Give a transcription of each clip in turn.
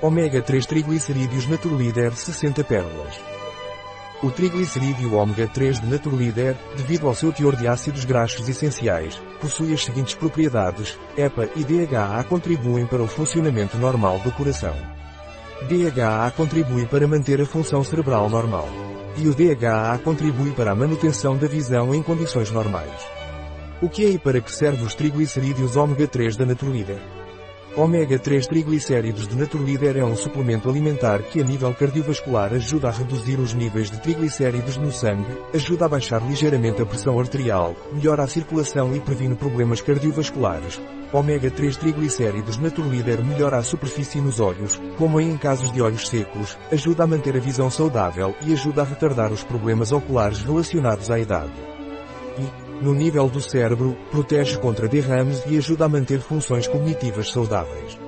Ômega 3 triglicerídeos Naturleader 60 pérolas. O triglicerídeo ômega 3 de Naturleader, devido ao seu teor de ácidos graxos essenciais, possui as seguintes propriedades: EPA e DHA contribuem para o funcionamento normal do coração. DHA contribui para manter a função cerebral normal. E o DHA contribui para a manutenção da visão em condições normais. O que é e para que serve os triglicerídeos ômega 3 da Naturleader? Ômega 3 triglicéridos de Naturleader é um suplemento alimentar que a nível cardiovascular ajuda a reduzir os níveis de triglicéridos no sangue, ajuda a baixar ligeiramente a pressão arterial, melhora a circulação e previne problemas cardiovasculares. Ômega 3 triglicéridos Naturleader melhora a superfície nos olhos, como em casos de olhos secos, ajuda a manter a visão saudável e ajuda a retardar os problemas oculares relacionados à idade. E, no nível do cérebro, protege contra derrames e ajuda a manter funções cognitivas saudáveis.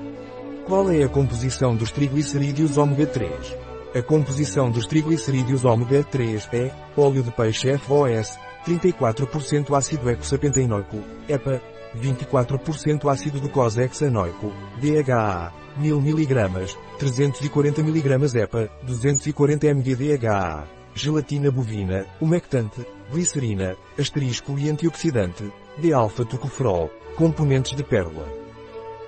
Qual é a composição dos triglicerídeos ômega 3? A composição dos triglicerídeos ômega 3 é óleo de peixe FOS, 34% ácido eicosapentaenoico, EPA, 24% ácido docosahexanoico, DHA, 1000 mg, 340 mg EPA, 240 mg DHA, gelatina bovina, umectante, glicerina, asterisco e antioxidante, D-alfa-tocoferol, componentes de pérola.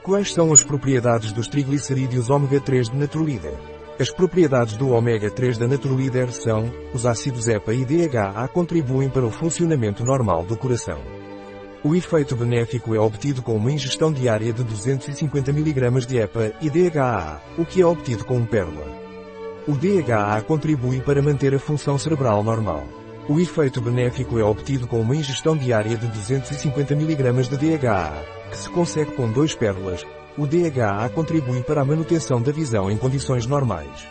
Quais são as propriedades dos triglicerídeos ômega 3 de Naturleader? As propriedades do ômega 3 da Naturleader são, os ácidos EPA e DHA contribuem para o funcionamento normal do coração. O efeito benéfico é obtido com uma ingestão diária de 250 mg de EPA e DHA, o que é obtido com pérola. O DHA contribui para manter a função cerebral normal. O efeito benéfico é obtido com uma ingestão diária de 250 mg de DHA, que se consegue com dois pérolas. O DHA contribui para a manutenção da visão em condições normais.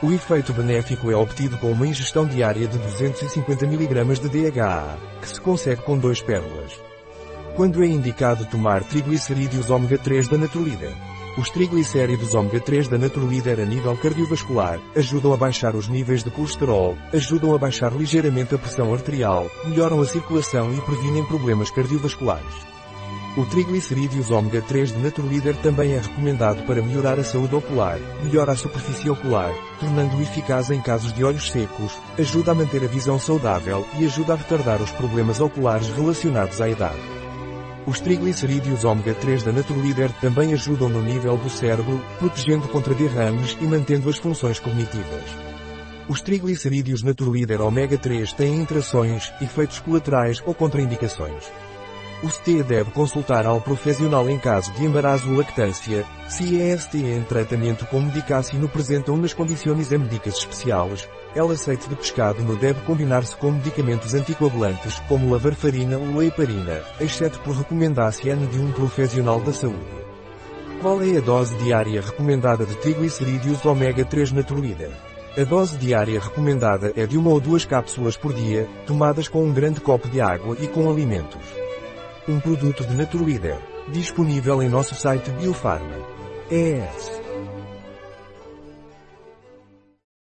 O efeito benéfico é obtido com uma ingestão diária de 250 mg de DHA, que se consegue com dois pérolas. Quando é indicado tomar triglicerídeos ômega 3 da Naturleader? Os triglicéridos ômega 3 da Naturleader a nível cardiovascular ajudam a baixar os níveis de colesterol, ajudam a baixar ligeiramente a pressão arterial, melhoram a circulação e previnem problemas cardiovasculares. O triglicerídeos ômega 3 de Naturleader também é recomendado para melhorar a saúde ocular, melhora a superfície ocular, tornando-o eficaz em casos de olhos secos, ajuda a manter a visão saudável e ajuda a retardar os problemas oculares relacionados à idade. Os triglicerídeos ômega 3 da Naturleader também ajudam no nível do cérebro, protegendo contra derrames e mantendo as funções cognitivas. Os triglicerídeos Naturleader ômega 3 têm interações, efeitos colaterais ou contraindicações. O ST deve consultar ao profissional em caso de embaraço ou lactância, se EST em tratamento com medicação no apresentam nas condições médicas especiais, ela aceite de pescado no deve combinar-se com medicamentos anticoagulantes como a ou a heparina, exceto por recomendação de um profissional da saúde. Qual é a dose diária recomendada de triglicerídeos ômega 3 Naturleader? A dose diária recomendada é de uma ou duas cápsulas por dia, tomadas com um grande copo de água e com alimentos. Um produto de Naturleader, disponível em nosso site Biofarma. ES